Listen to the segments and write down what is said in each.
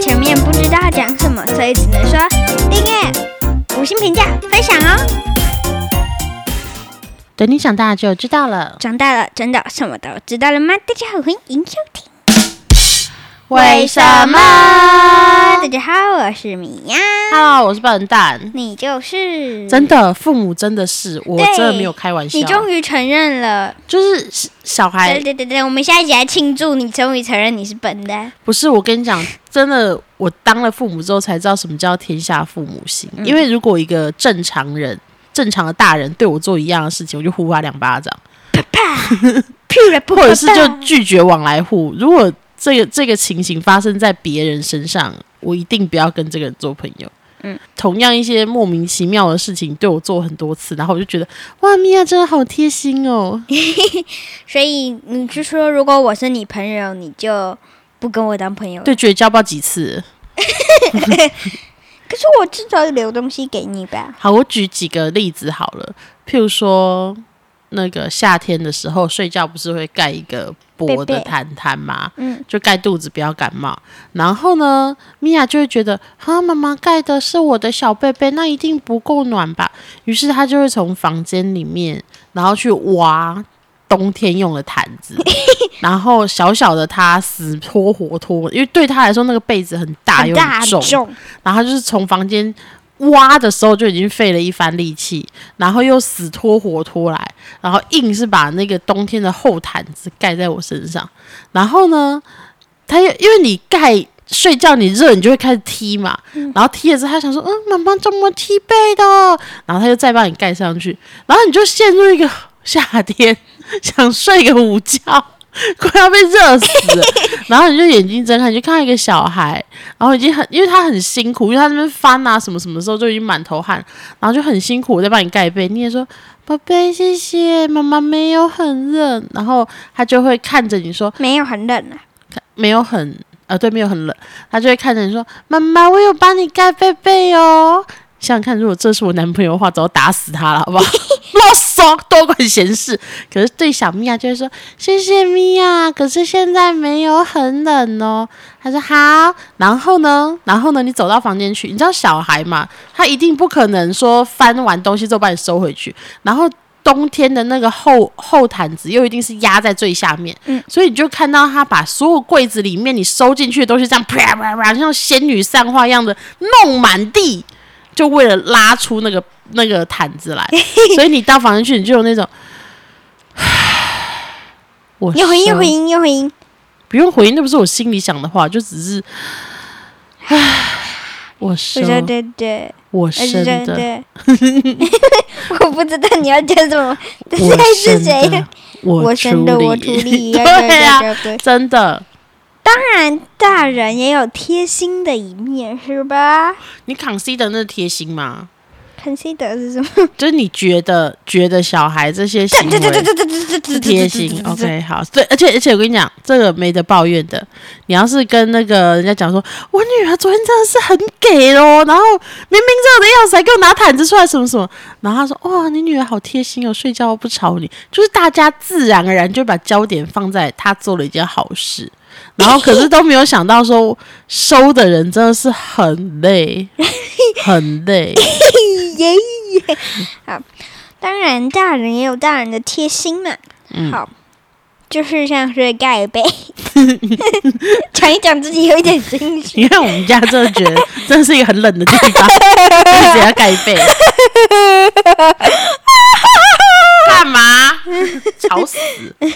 前面不知道讲什么，所以只能说订阅、五星评价、分享哦。等你长大就知道了。长大了，真的什么都知道了吗？大家好，欢迎收听。为什么大家好，我是米娅，？Hello，我是笨蛋。你就是真的，父母真的是，我真的没有开玩笑你。终于承认了。就是小孩对对对对，我们下一集来庆祝你终于承认你是笨蛋。不是我跟你讲，真的，我当了父母之后才知道什么叫天下父母心。嗯因为如果一个正常人、正常的大人对我做一样的事情，我就呼他两巴掌，啪啪，或者是就拒绝往来户。如果这个这个情形发生在别人身上，我一定不要跟这个人做朋友。嗯，同样一些莫名其妙的事情对我做很多次，然后我就觉得哇，米娅真的好贴心哦。所以你是说，如果我是你朋友，你就不跟我当朋友？对，绝交不知道几次。可是我至少留东西给你吧。好，我举几个例子好了，譬如说，那个夏天的时候睡觉不是会盖一个薄的毯毯嘛？嗯，就盖肚子不要感冒。然后呢，米娅就会觉得，哈，妈妈盖的是我的小被被，那一定不够暖吧？于是她就会从房间里面，然后去挖冬天用的毯子，然后小小的她死拖活拖，因为对她来说那个被子很大又很大很重，重，然后就是从房间挖的时候就已经费了一番力气，然后又死拖活拖来，然后硬是把那个冬天的厚毯子盖在我身上。然后呢，他又因为你盖睡觉你热，你就会开始踢嘛，然后踢了之后，他想说，嗯，妈妈怎么踢被的？然后他就再帮你盖上去，然后你就陷入一个夏天 想睡个午觉。快要被热死了，然后你就眼睛睁开，你就看到一个小孩，然后已经很，因为他很辛苦，因为他那边翻啊什么什么的时候就已经满头汗，然后就很辛苦，我在帮你盖被，你也说宝贝谢谢，妈妈没有很热，然后他就会看着你说没有很冷啊。没有很呃对，没有很冷，他就会看着你说妈妈我有帮你盖被被哦。想想看，如果这是我男朋友的话，早就打死他了，好不好？啰嗦，多管闲事。可是对小米娅就会说谢谢米娅，可是现在没有很冷哦。他说好，然后呢，然后呢，你走到房间去，你知道小孩嘛，他一定不可能说翻完东西之后把你收回去，然后。冬天的那个厚厚毯子又一定是压在最下面，嗯所以你就看到他把所有柜子里面你收进去的东西这样啪啪啪，像仙女散花一样的弄满地，就为了拉出那个那个毯子来。所以你到房间去，你就有那种，我又回应，回应，又回应。不用回应，那不是我心里想的话，就只是，唉，我我生的对对，我我生的，对对。我不知道你要讲什么，这 我是谁？我生的，我处处理。对啊，对对对。真的。当然，大人也有贴心的一面，是吧？你 consider 那贴心吗？consider 是什么？就是你觉得觉得小孩这些行为，对对对对对对对，是贴心。OK，好，对，而且而且我跟你讲，这个没得抱怨的。你要是跟那个人家讲说，我女儿昨天真的是很给哦，然后明明热的要死，还给我拿毯子出来什么什么，然后他说，哇，你女儿好贴心哦，睡觉不吵你，就是大家自然而然就把焦点放在她做了一件好事。然后，可是都没有想到说，收的人真的是很累，很累。耶耶。好，当然大人也有大人的贴心嘛。嗯好，就是像是盖被，讲一讲自己有一点心虚。因为我们家真的觉得真的是一个很冷的地方，一直要盖被。干嘛？吵死！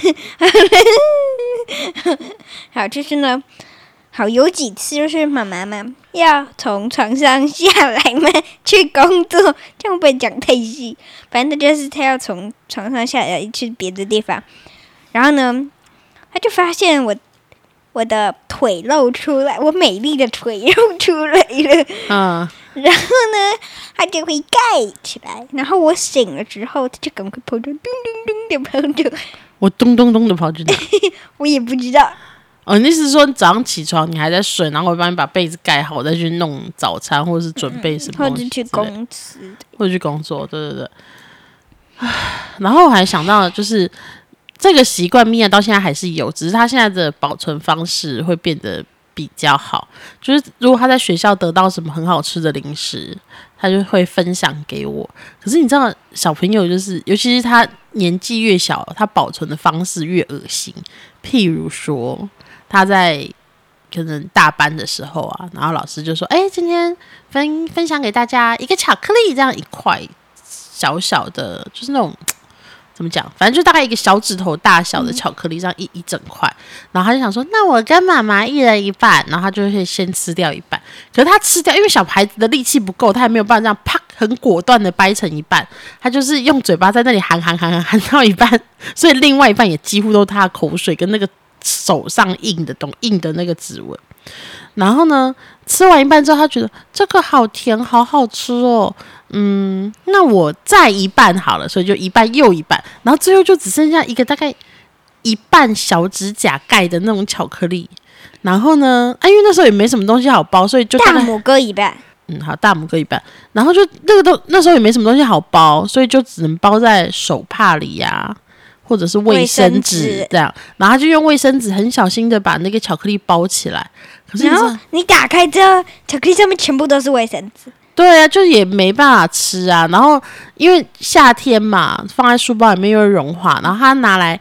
好，就是呢，好有几次就是妈妈嘛要从床上下来嘛去工作，这样会讲太细？反正就是她要从床上下来去别的地方，然后呢，她就发现我我的腿露出来，我美丽的腿露出来了，嗯，然后呢，它就会盖起来，然后我醒了之后，它就赶快跑着咚咚咚的跑着，我咚咚咚的跑去哪？我也不知道。哦，你意思是说你早上起床你还在睡，然后我帮你把被子盖好，再去弄早餐或者是准备什么或东西者去公司，或者去工作，对对对。唉然后我还想到，就是这个习惯，米娅到现在还是有，只是她现在的保存方式会变得比较好。就是如果他在学校得到什么很好吃的零食，他就会分享给我。可是你知道，小朋友就是，尤其是他年纪越小，他保存的方式越恶心。譬如说，他在可能大班的时候啊，然后老师就说：“哎，今天分分享给大家一个巧克力，这样一块小小的，就是那种。”怎么讲？反正就大概一个小指头大小的巧克力，这样一一整块。然后他就想说：“那我跟妈妈一人一半。”然后他就会先吃掉一半。可是他吃掉，因为小孩子的力气不够，他也没有办法这样啪很果断的掰成一半。他就是用嘴巴在那里含含含含含到一半，所以另外一半也几乎都是他的口水跟那个手上印的东印的那个指纹。然后呢，吃完一半之后，他觉得这个好甜，好好吃哦。嗯，那我再一半好了，所以就一半又一半，然后最后就只剩下一个大概一半小指甲盖的那种巧克力。然后呢，啊，因为那时候也没什么东西好包，所以就大拇哥一半。嗯，好，大拇哥一半。然后就那个都 那时候也没什么东西好包，所以就只能包在手帕里呀，或者是卫生纸这样。然后就用卫生纸很小心的把那个巧克力包起来。可是然后你打开之后，巧克力上面全部都是卫生纸。对啊，就也没办法吃啊。然后因为夏天嘛，放在书包里面又会融化。然后他拿来，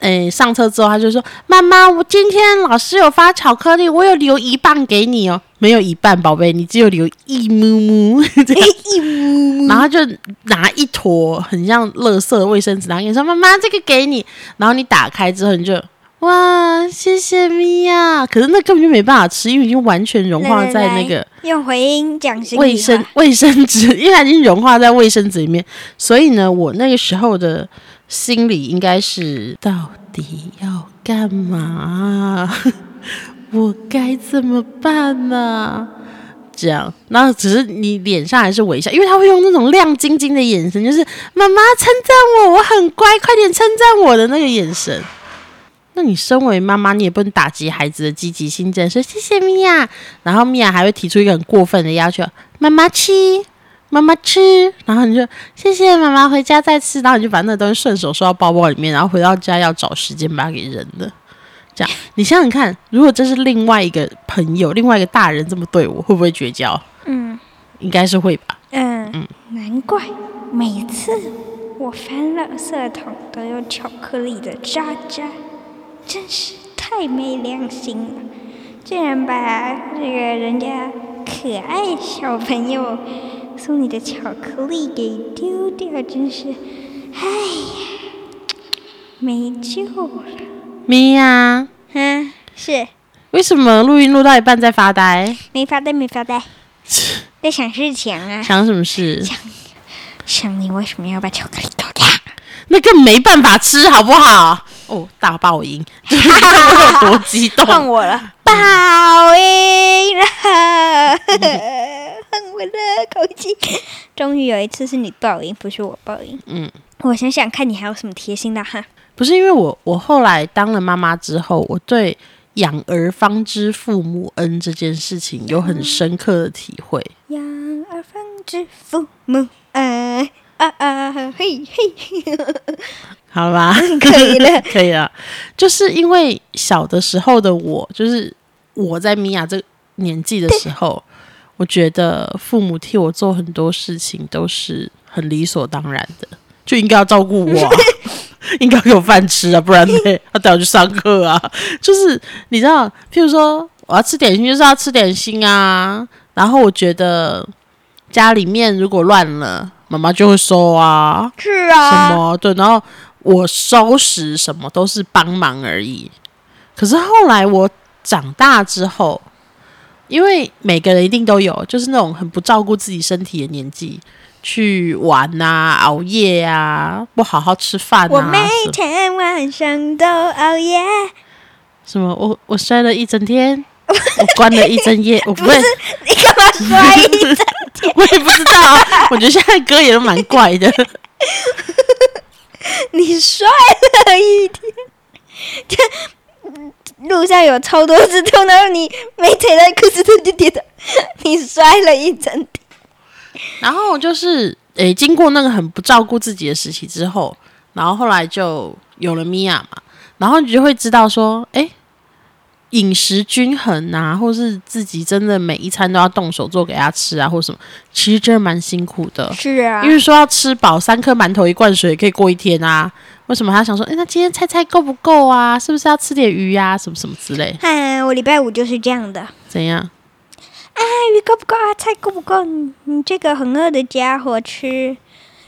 诶，上车之后他就说：“妈妈，我今天老师有发巧克力，我有留一半给你哦。没有一半，宝贝，你只有留一木木，一木木。然后就拿一坨很像垃圾的卫生纸，然后跟你说：妈妈，这个给你。然后你打开之后，你就。”哇，谢谢米娅！可是那根本就没办法吃，因为已经完全融化在那个用回音讲卫生 卫生纸，因为它已经融化在卫生纸里面。所以呢，我那个时候的心里应该是：到底要干嘛？我该怎么办呢？这样，那只是你脸上还是微笑，因为他会用那种亮晶晶的眼神，就是妈妈称赞我，我很乖，快点称赞我的那个眼神。那你身为妈妈，你也不能打击孩子的积极性，这样说谢谢米娅。然后米娅还会提出一个很过分的要求：妈妈吃，妈妈吃。然后你就谢谢妈妈，回家再吃。然后你就把那东西顺手收到包包里面，然后回到家要找时间把它给扔了。这样，你想想看，如果这是另外一个朋友，另外一个大人这么对我，会不会绝交？嗯，应该是会吧。嗯嗯，难怪每次我翻垃圾桶都有巧克力的渣渣。真是太没良心了！竟然把这个人家可爱小朋友送你的巧克力给丢掉，真是，哎呀，没救了！咪呀，嗯，是。为什么录音录到一半在发呆？没发呆，没发呆，在想事情啊。想什么事？想想你为什么要把巧克力丢掉？那更没办法吃，好不好？哦，大爆音，有多激动？换我了，爆音了，换我的口气。终于有一次是你爆音，不是我爆音。嗯，我想想看你还有什么贴心的哈？不是因为我，我后来当了妈妈之后，我对养儿方知父母恩这件事情有很深刻的体会。养儿方知父母恩。啊啊嘿嘿，好了吧，可以了，可以了。就是因为小的时候的我，就是我在米娅这个年纪的时候，我觉得父母替我做很多事情都是很理所当然的，就应该要照顾我，应该给我饭吃啊，不然呢，要带我去上课啊。就是你知道，譬如说我要吃点心，就是要吃点心啊。然后我觉得家里面如果乱了。妈妈就会收啊，是啊，什么对，然后我收拾什么都是帮忙而已。可是后来我长大之后，因为每个人一定都有，就是那种很不照顾自己身体的年纪，去玩啊、熬夜啊、不好好吃饭啊。我每天晚上都熬夜。什么？我我摔了一整天，我关了一整夜。我不是你干嘛摔一整？我也不知道，我觉得现在歌也都蛮怪的。你摔了一天，这路上有超多次痛，然后你没踩到裤子上就跌倒，你摔了一整天。然后就是诶，经过那个很不照顾自己的时期之后，然后后来就有了米娅嘛，然后你就会知道说，诶，饮食均衡啊，或是自己真的每一餐都要动手做给他吃啊，或什么，其实真的蛮辛苦的。是啊因，为说要吃饱，三颗馒头一罐水可以过一天啊。为什么他想说，哎、那今天菜菜够不够啊？是不是要吃点鱼呀、什么什么之类？哎，我礼拜五就是这样的。怎样？哎，鱼够不够啊？菜够不够？你你这个很饿的家伙吃，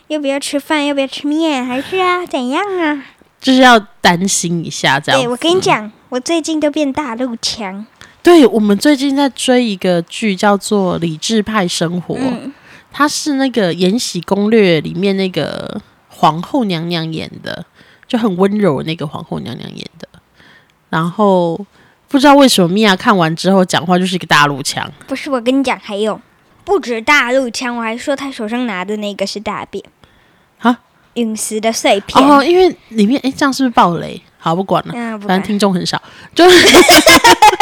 要不要吃饭？要不要吃面？还是啊，怎样啊？就是要担心一下这样对，我跟你讲，我最近都变大陆腔。对我们最近在追一个剧，叫做《理智派生活》，嗯，它是那个《延禧攻略》里面那个皇后娘娘演的，就很温柔那个皇后娘娘演的。然后不知道为什么米娅看完之后讲话就是一个大陆腔，不是，我跟你讲，还有不止大陆腔，我还说她手上拿的那个是大便啊，陨石的碎片。哦，因为里面哎，这样是不是暴雷？好，不管了，嗯，反正听众很少，就是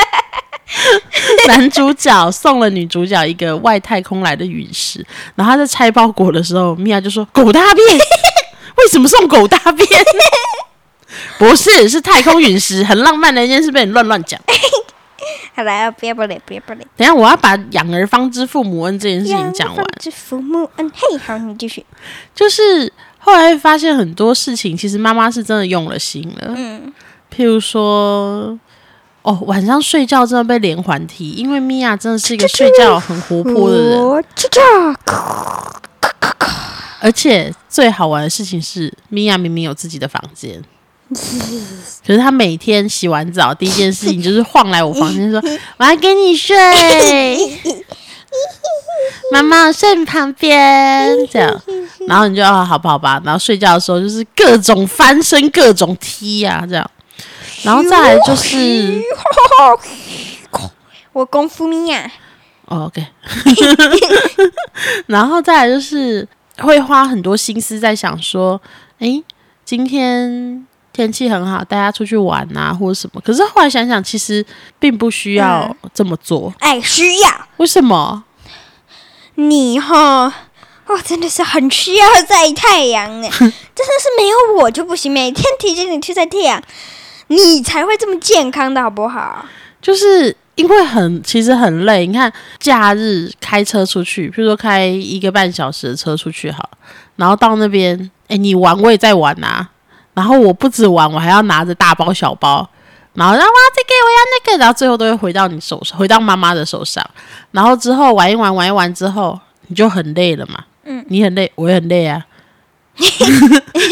男主角送了女主角一个外太空来的陨石，然后他在拆包裹的时候，米娅就说：“狗大便，为什么送狗大便？”不是，是太空陨石，很浪漫的一件事，被你乱乱讲。好了，不要不理，不要不理。等下我要把养儿方知父母恩这件事情讲完养。之父母恩，嘿，好，你继续。就是后来发现很多事情，其实妈妈是真的用了心了。嗯，譬如说，哦，晚上睡觉真的被连环踢，因为米娅真的是一个睡觉很活泼的人。而且最好玩的事情是，米娅明明有自己的房间。可是她每天洗完澡，第一件事情就是晃来我房间说：“ 我要跟你睡，妈妈睡你旁边。”这样，然后你就啊，好吧，好吧。然后睡觉的时候就是各种翻身，各种踢啊，这样。然后再来就是，我功夫米娅，哦，OK，然后再来就是会花很多心思在想说，诶，今天天气很好，大家出去玩啊，或者什么。可是后来想想，其实并不需要这么做。哎，需要为什么？你哈。哦，真的是很需要晒太阳哎，真的是没有我就不行，每天提醒你去晒太阳，你才会这么健康的好不好？就是因为很其实很累。你看，假日开车出去，譬如说开一个半小时的车出去好，然后到那边，哎，你玩我也在玩啊。然后我不止玩，我还要拿着大包小包，然后让哇这个我要那个，然后最后都会回到你手上，回到妈妈的手上。然后之后玩一玩，玩一玩之后，你就很累了嘛。嗯，你很累，我也很累啊。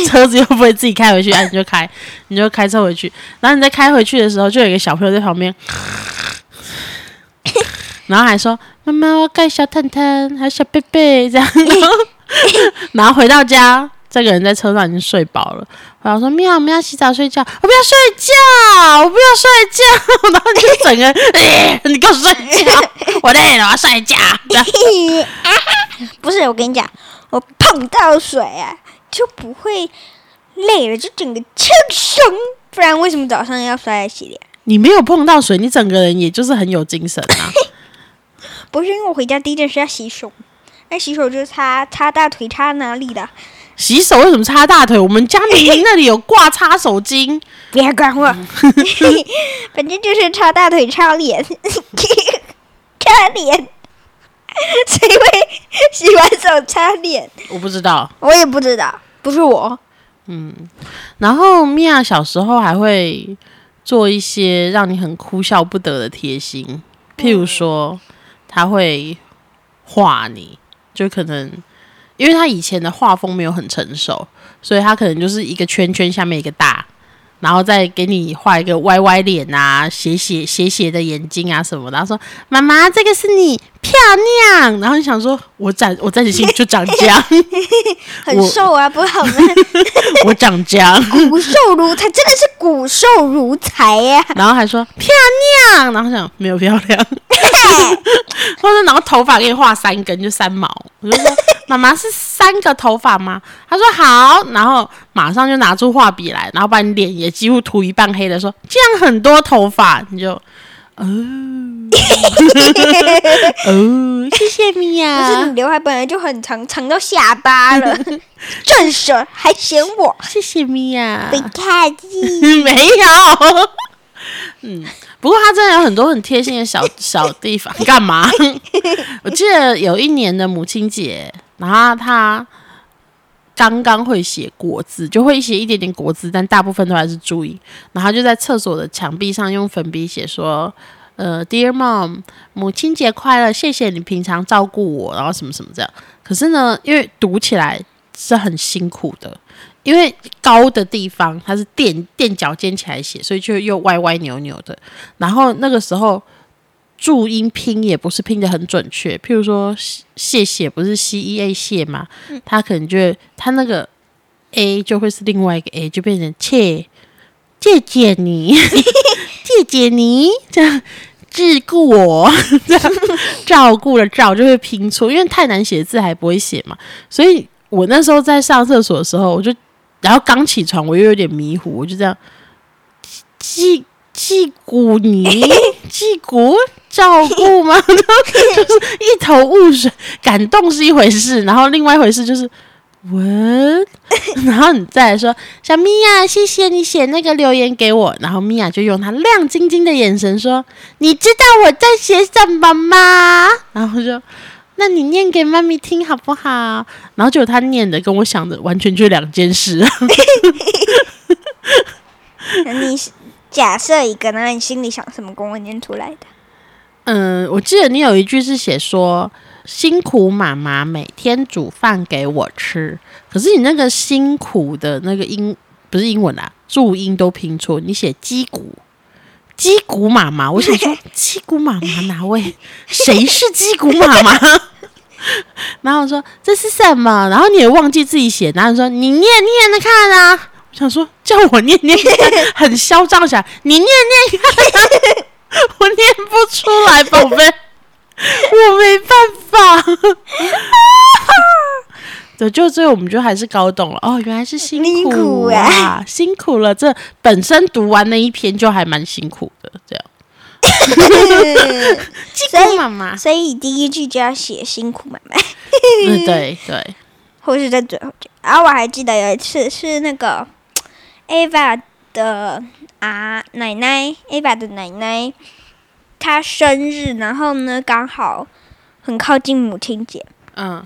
车子又不会自己开回去，啊，你就开，你就开车回去。然后你在开回去的时候，就有一个小朋友在旁边，然后还说：“妈妈，我盖小腾腾，还有小贝贝。”这样，然后回到家，这个人在车上已经睡饱了。然后说：“喵，我们要洗澡睡觉，我不要睡觉，我不要睡觉。”然后你就整个，哎 你给我睡觉，我累了，我要睡觉。这 样不是，我跟你讲，我碰到水啊就不会累了，就整个轻松。不然为什么早上要刷牙洗脸？你没有碰到水，你整个人也就是很有精神啊。不是因为我回家第一件事要洗手，那洗手就是擦擦大腿擦哪里的？洗手为什么擦大腿？我们家明明那里有挂擦手巾。不要管我，反正就是擦大腿、擦脸、擦脸。谁会洗完手擦脸？我不知道。我也不知道，不是我。嗯然后米娅小时候还会做一些让你很哭笑不得的贴心，譬如说，她会画你，就可能因为他以前的画风没有很成熟，所以他可能就是一个圈圈下面一个大，然后再给你画一个歪歪脸啊、斜斜斜斜的眼睛啊什么的。然后说：“妈妈，这个是你漂亮。”然后你想说：“我长我在你心里就长这样，很瘦啊，不好吗？我 长这样。”骨瘦如柴，真的是骨瘦如柴呀、然后还说漂亮，然后想没有漂亮，或者然后头发给你画三根就三毛，我就说妈妈是三个头发吗？他说好，然后马上就拿出画笔来，然后把你脸也几乎涂一半黑的说这样很多头发，你就哦 哦，谢谢米不是娅你，刘海本来就很长，长到下巴了，正手还嫌我谢谢米娅不，客气。没有，嗯，不过他真的有很多很贴心的小小地方。干嘛？我记得有一年的母亲节，然后他刚刚会写国字，就会写一点点国字，但大部分都还是注音。然后就在厕所的墙壁上用粉笔写说：“呃，Dear Mom，母亲节快乐，谢谢你平常照顾我，然后什么什么这样。”可是呢，因为读起来是很辛苦的。因为高的地方它是垫垫脚尖起来写，所以就又歪歪扭扭的。然后那个时候注音拼也不是拼的很准确，譬如说谢谢不是 C E A 谢嘛，他可能就他那个 A 就会是另外一个 A，就变成切借借你，借借你这样照顾我，这样照顾了照就会拼错，因为太难写字还不会写嘛。所以我那时候在上厕所的时候，我就。然后刚起床，我又有点迷糊，我就这样，击击鼓你击鼓照顾吗？就是一头雾水。感动是一回事，然后另外一回事就是问，然后你再来说小咪呀，谢谢你写那个留言给我。然后米娅就用她亮晶晶的眼神说：“你知道我在写什么吗？”然后就。那你念给妈咪听好不好？然后就他念的跟我想的完全就两件事。你假设一个，那你心里想什么，跟我念出来的？嗯，我记得你有一句是写说辛苦妈妈每天煮饭给我吃，可是你那个辛苦的那个英不是英文啊，注音都拼错，你写鸡骨鸡骨妈妈，我想说 鸡骨妈妈哪位？谁是鸡骨妈妈？然后我说这是什么？然后你也忘记自己写，然后说你念念的看啊！我想说叫我念念，很嚣张起来，你念念看，我念不出来，宝贝，我没办法。对，就最后我们就还是搞懂了哦，原来是辛苦啊，辛苦了。这本身读完那一篇就还蛮辛苦的，这样。所以妈妈，所以第一句就要写辛苦妈妈。嗯，对对，或是在最后句。然后我还记得有一次是那个 Ava 的啊奶奶，Ava 的奶奶，她生日，然后呢刚好很靠近母亲节。嗯。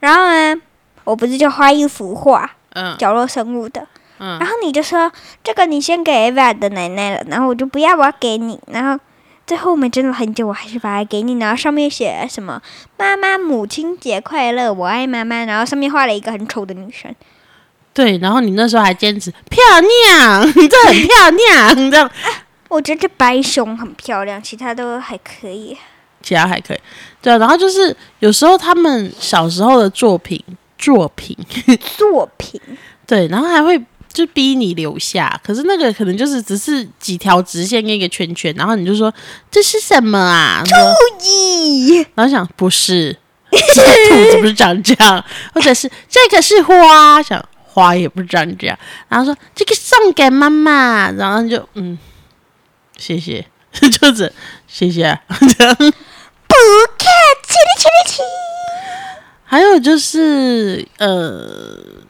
然后呢，我不是就画一幅画，嗯，角落生物的。嗯。然后你就说这个你先给 Eva 的奶奶了，然后我就不要，我要给你，然后。最后我们真的很久，我还是把它给你，然后上面写什么“妈妈母亲节快乐，我爱妈妈”，然后上面画了一个很丑的女生。对，然后你那时候还坚持漂亮，这很漂亮，这样。我觉得白熊很漂亮，其他都还可以。其他还可以，对。然后就是有时候他们小时候的作品，作品，作品，对，然后还会。就逼你留下，可是那个可能就是只是几条直线跟一个圈圈，然后你就说这是什么啊？注意，然后想不是，兔子不是长这样，或者是这个是花，想花也不知道你这样，然后说这个送给妈妈，然后就嗯，谢谢，就是谢谢，这样不客气的，气还有就是呃。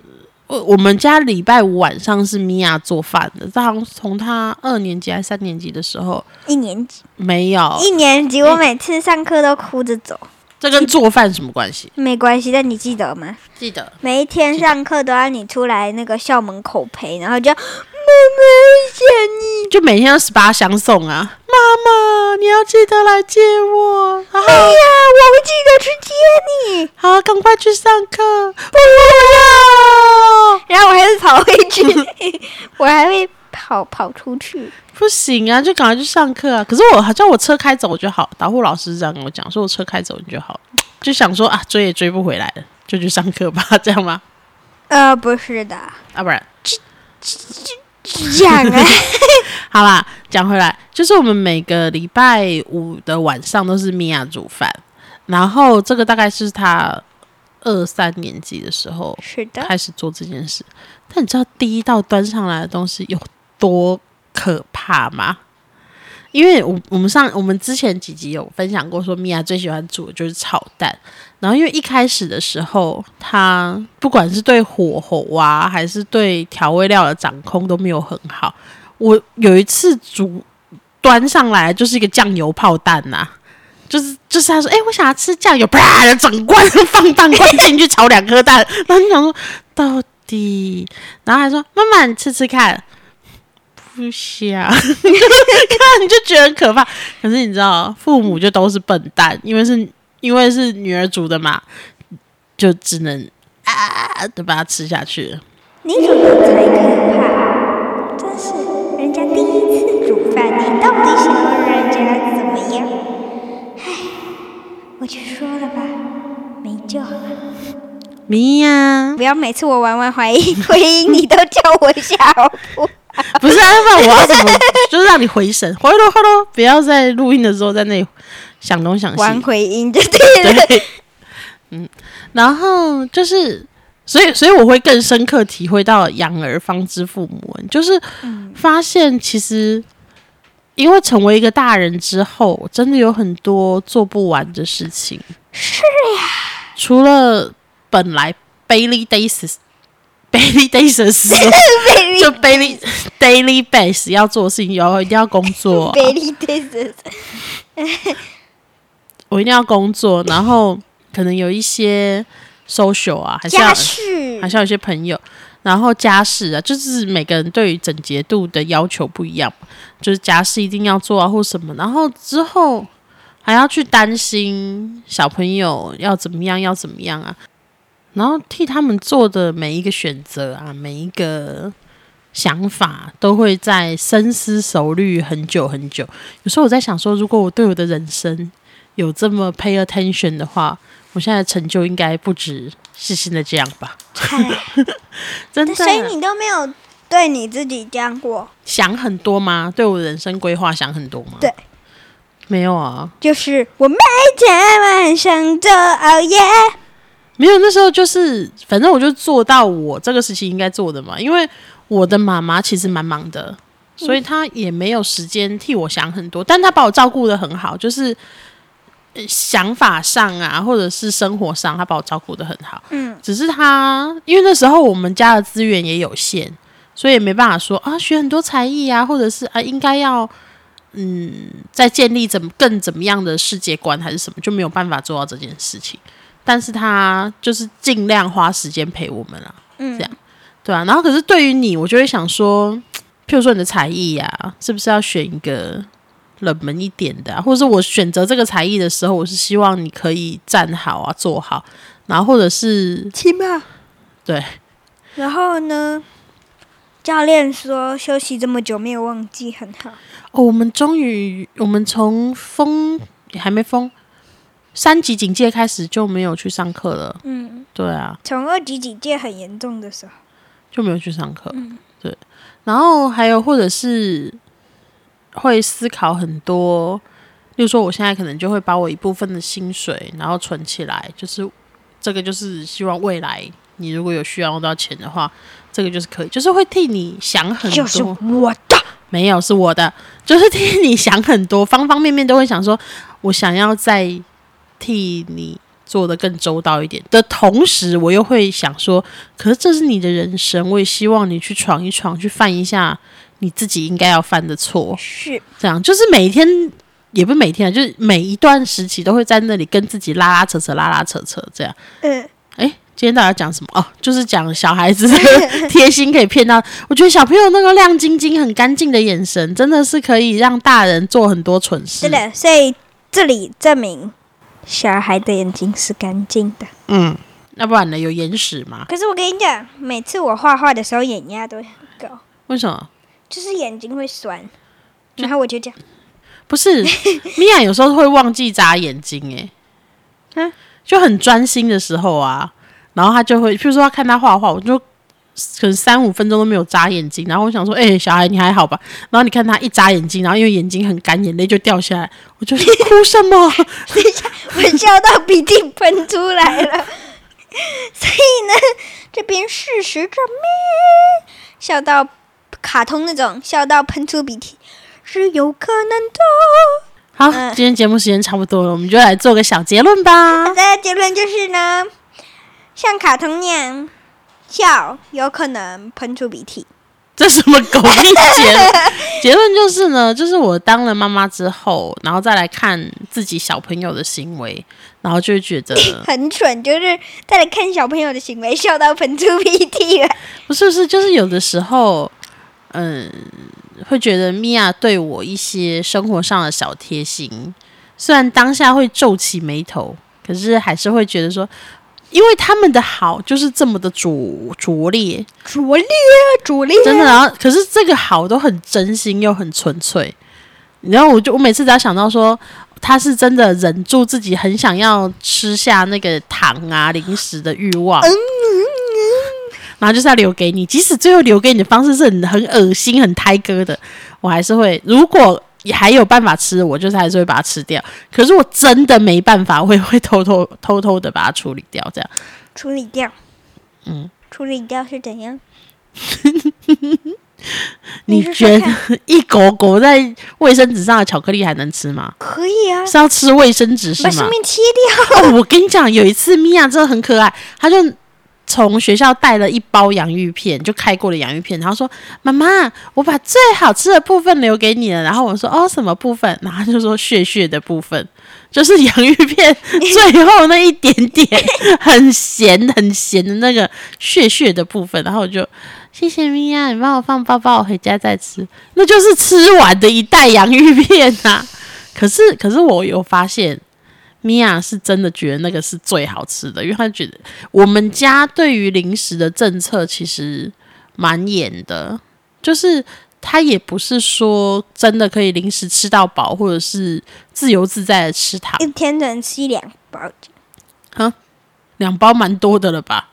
我我们家礼拜五晚上是米娅做饭的，从从她二年级还是三年级的时候，一年级没有一年级，我每次上课都哭着走。这跟做饭什么关系？没关系，但你记得吗？记得。每一天上课都要你出来那个校门口陪，然后就妈妈想你，就每天要十八相送啊！妈妈，你要记得来接我。哎呀，我会记得去接你。好，赶快去上课。不要。然后我还是跑回去，我还会跑跑出去。不行啊，就赶快去上课啊！可是我好像我车开走就好，导护老师这样跟我讲，说我车开走你就好，就想说啊，追也追不回来了，就去上课吧，这样吗？呃，不是的，啊，不然，讲啊，好啦，讲回来，就是我们每个礼拜五的晚上都是米娅煮饭，然后这个大概是他二三年级的时候是的开始做这件事，但你知道第一道端上来的东西有多？可怕吗？因为我我们上我们之前几集有分享过，说米娅最喜欢煮的就是炒蛋。然后因为一开始的时候，她不管是对火候啊，还是对调味料的掌控都没有很好。我有一次煮端上来就是一个酱油泡蛋呐、就是就是他说，哎、我想要吃酱油，啪，整罐放半罐进去炒两颗蛋，然后你想说到底，然后还说妈妈你吃吃看，不想，看你就觉得很可怕。可是你知道，父母就都是笨蛋，因为是因为是女儿煮的嘛，就只能啊的把它吃下去了。你煮的才可怕，真是人家第一次煮饭，你到底想要人家怎么样？唉，我就说了吧，没救了。咪呀，不要每次我玩完怀疑回音，你都叫我小婆。不是啊，那我要怎么？就是让你回神，回喽回喽，不要在录音的时候在那里想东想西玩西。回音就对了。对，嗯，然后就是，所以所以我会更深刻体会到养儿方知父母恩，就是发现其实。因为成为一个大人之后，真的有很多做不完的事情。是呀，除了本来 daily basis daily basis 就 daily daily base 要做的事情，有一定要工作，Baby this 我一定要工作，然后可能有一些 social 啊，还是要还是要有一些朋友，然后家事啊，就是每个人对于整洁度的要求不一样，就是家事一定要做啊，或什么，然后之后还要去担心小朋友要怎么样，要怎么样啊，然后替他们做的每一个选择啊，每一个想法都会在深思熟虑很久很久。有时候我在想说，如果我对我的人生有这么 pay attention 的话，我现在成就应该不止是现在这样吧？真的，所以你都没有对你自己这样过，想很多吗？对我的人生规划想很多吗？对，没有啊，就是我每天晚上都熬夜。没有。那时候就是，反正我就做到我这个时期应该做的嘛。因为我的妈妈其实蛮忙的，所以她也没有时间替我想很多，但她把我照顾的很好，就是。呃想法上啊，或者是生活上，她把我照顾的很好。嗯，只是她，因为那时候我们家的资源也有限，所以也没办法说啊，学很多才艺啊，或者是啊，应该要嗯，再建立怎么更怎么样的世界观还是什么，就没有办法做到这件事情。但是他就是尽量花时间陪我们啦，嗯这样对啊。然后可是对于你，我就会想说，譬如说你的才艺啊，是不是要选一个冷门一点的、啊，或者是我选择这个才艺的时候，我是希望你可以站好啊，坐好，然后或者是起码。对。然后呢？教练说休息这么久没有忘记，很好。哦，我们终于，我们从封也还没封三级警戒开始就没有去上课了。嗯，对啊，从二级警戒很严重的时候，就没有去上课。对，然后还有或者是会思考很多，例如说，我现在可能就会把我一部分的薪水然后存起来，就是这个就是希望未来你如果有需要用到钱的话，这个就是可以，就是会替你想很多。就是我的。没有，是我的，就是替你想很多，方方面面都会想说，我想要再替你做的更周到一点的同时，我又会想说，可是这是你的人生，我也希望你去闯一闯，去犯一下你自己应该要犯的错，是这样就是每一天。也不是每天啊，就是每一段时期都会在那里跟自己拉拉扯扯、拉拉扯扯这样。嗯，哎，今天大家讲什么？哦，就是讲小孩子 贴心可以骗到。我觉得小朋友那个亮晶晶、很干净的眼神，真的是可以让大人做很多蠢事。真的。所以这里证明小孩的眼睛是干净的。嗯，要不然呢？有眼屎吗？可是我跟你讲，每次我画画的时候，眼压都很高，为什么？就是眼睛会酸。然后我就这样，不是，米娅有时候会忘记眨眼睛、欸，嗯就很专心的时候啊，然后他就会，譬如说他看他画画，我就可能三五分钟都没有眨眼睛，然后我想说，哎、小孩你还好吧？然后你看他一眨眼睛，然后因为眼睛很干，眼泪就掉下来，我就说哭什么？我笑到鼻涕喷出来了。所以呢，这边事实证明，笑到卡通那种笑到喷出鼻涕是有可能的。好，嗯今天节目时间差不多了，我们就来做个小结论吧好。的结论就是呢，像卡通那样笑有可能喷出鼻涕。这什么狗屁结论？结论就是呢，就是我当了妈妈之后，然后再来看自己小朋友的行为，然后就会觉得 很蠢，就是再来看小朋友的行为，笑到喷出鼻涕了。不是不是，就是有的时候，嗯，会觉得米娅对我一些生活上的小贴心，虽然当下会皱起眉头，可是还是会觉得说，因为他们的好就是这么的拙拙劣，拙劣，拙劣，真的。然后，可是这个好都很真心又很纯粹。然后我就我每次只要想到说，他是真的忍住自己很想要吃下那个糖啊零食的欲望，然后就是要留给你，即使最后留给你的方式是很很恶心、很胎哥的，我还是会如果还有办法吃，我就是还是会把它吃掉。可是我真的没办法，我也 会偷偷偷偷的把它处理掉，这样。处理掉。嗯，处理掉是怎样？你觉得 一狗狗在卫生纸上的巧克力还能吃吗？可以啊，是要吃卫生纸是吗把上？面切掉。哦，我跟你讲，有一次米娅真的很可爱，她就从学校带了一包洋芋片，就开过的洋芋片，然后说：“妈妈，我把最好吃的部分留给你了。”然后我说：“哦，什么部分？”然后就说：“血血的部分，就是洋芋片最后那一点点很咸很咸的那个血血的部分。”然后我就。谢谢米娅，你帮我放包包，我回家再吃。那就是吃完的一袋洋芋片呐、可是，可是我有发现，米娅是真的觉得那个是最好吃的，因为她觉得我们家对于零食的政策其实蛮严的，就是她也不是说真的可以零食吃到饱，或者是自由自在的吃它，一天能吃一两包。两包蛮多的了吧？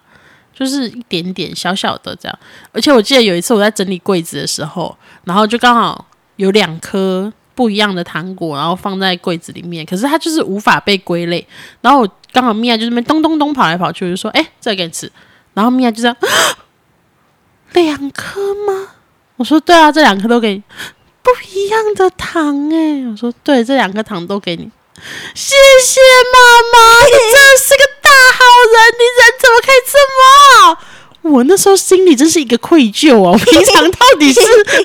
就是一点点小小的这样，而且我记得有一次我在整理柜子的时候，然后就刚好有两颗不一样的糖果，然后放在柜子里面，可是它就是无法被归类。然后我刚好米娅就这边咚咚咚跑来跑去，我就说：“哎、这个给你吃。”然后米娅就这样，两颗吗？我说：“对啊，这两颗都给你，不一样的糖哎、我说：“对，这两颗糖都给你。”谢谢妈妈，你真的是个大好人，你人怎么可以这么好？我那时候心里真是一个愧疚哦，我 平常到底是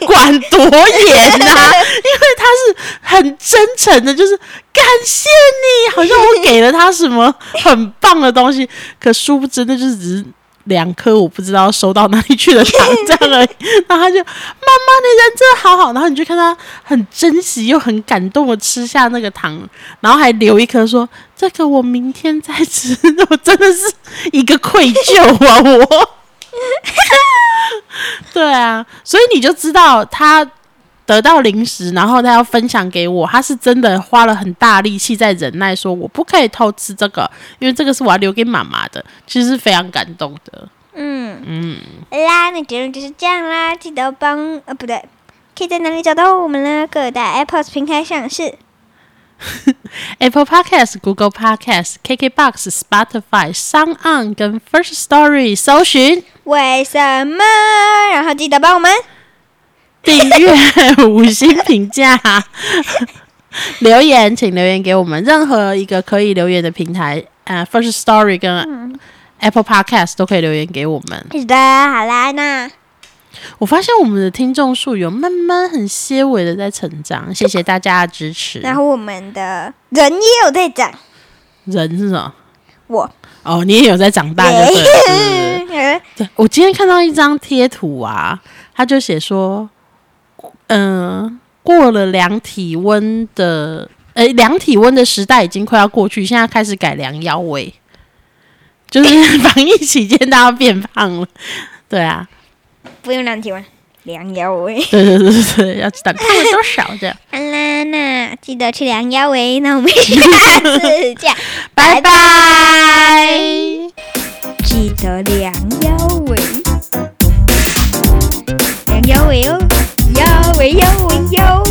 管多严呐、因为他是很真诚的，就是感谢你，好像我给了他什么很棒的东西，可殊不知那就是只是两颗我不知道收到哪里去的糖这样而已。然后他就妈妈，你人真的好好，然后你就看他很珍惜又很感动的吃下那个糖，然后还留一颗说这个我明天再吃，我真的是一个愧疚啊我。对啊，所以你就知道他得到零食，然后他要分享给我，他是真的花了很大力气在忍耐，说我不可以偷吃这个，因为这个是我要留给妈妈的，其实是非常感动的。嗯嗯，好啦，那结论就是这样啦。记得帮呃不对，可以在哪里找到我们呢？各大 Apple 平台上是 Apple Podcast、Google Podcast、KKBox、Spotify、Sound On 跟 First Story 搜寻为什么？然后记得帮我们订阅、五星评价、留言，请留言给我们任何一个可以留言的平台，呃，First Story 跟 Apple Podcast 都可以留言给我们。是的，好啦，那我发现我们的听众数有慢慢很些微的在成长，谢谢大家的支持。然后我们的人也有在长，人是什么？我哦，你也有在长大，就对了对对对我今天看到一张贴图啊，他就写说，嗯、过了量体温的，呃，量体温的时代已经快要过去，现在开始改量腰围，就是 防疫期间大家变胖了，对啊，不用量体温量腰围。对 对对对对要知道看多少这样好啦那记得去量腰围那我们下次见拜拜记得量腰围量腰围哦腰围腰围腰